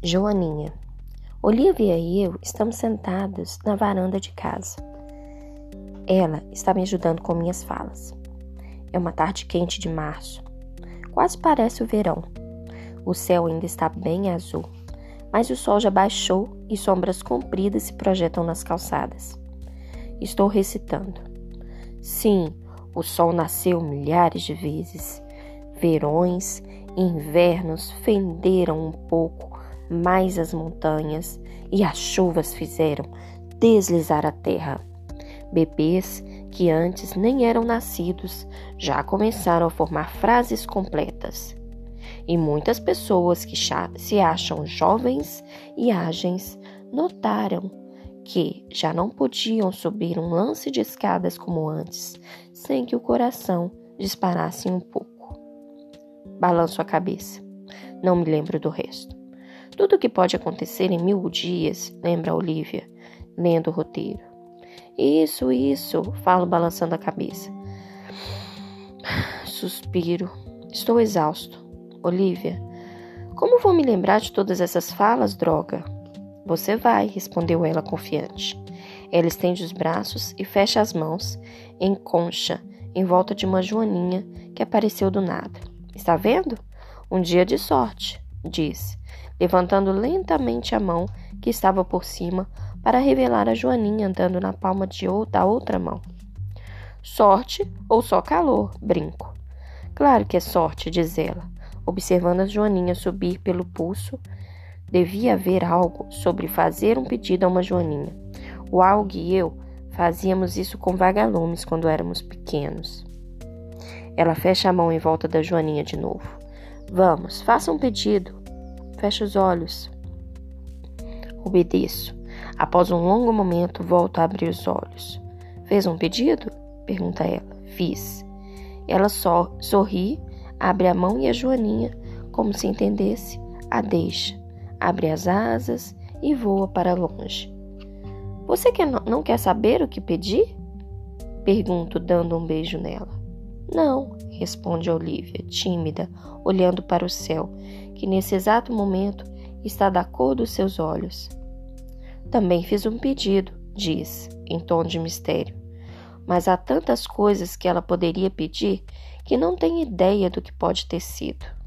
Joaninha. Olivia e eu estamos sentados na varanda de casa. Ela está me ajudando com minhas falas. É uma tarde quente de março. Quase parece o verão. O céu ainda está bem azul, mas o sol já baixou e sombras compridas se projetam nas calçadas. Estou recitando. Sim, o sol nasceu milhares de vezes. Verões, invernos fenderam um pouco mais as montanhas e as chuvas fizeram deslizar a terra. Bebês que antes nem eram nascidos já começaram a formar frases completas. E muitas pessoas que se acham jovens e ágeis notaram que já não podiam subir um lance de escadas como antes, sem que o coração disparasse um pouco. Balanço a cabeça. Não me lembro do resto. Tudo o que pode acontecer em mil dias, lembra Olivia, lendo o roteiro. Isso, isso, falo balançando a cabeça. Suspiro. Estou exausto. Olivia, como vou me lembrar de todas essas falas, droga? Você vai, respondeu ela confiante. Ela estende os braços e fecha as mãos em concha em volta de uma joaninha que apareceu do nada. Está vendo? Um dia de sorte, disse, levantando lentamente a mão que estava por cima para revelar a Joaninha andando na palma de da outra mão. Sorte ou só calor, brinco. Claro que é sorte, diz ela, observando a Joaninha subir pelo pulso. Devia haver algo sobre fazer um pedido a uma Joaninha. O Alg e eu fazíamos isso com vagalumes quando éramos pequenos. Ela fecha a mão em volta da Joaninha de novo. Vamos, faça um pedido. Fecha os olhos. Obedeço. Após um longo momento, volto a abrir os olhos. Fez um pedido? pergunta ela. Fiz. Ela só sorri, abre a mão e a Joaninha, como se entendesse, a deixa. Abre as asas e voa para longe. Você quer, não quer saber o que pedi? Pergunto, dando um beijo nela. Não, responde Olivia, tímida, olhando para o céu, que nesse exato momento está da cor dos seus olhos. Também fiz um pedido, diz, em tom de mistério. Mas há tantas coisas que ela poderia pedir que não tem ideia do que pode ter sido.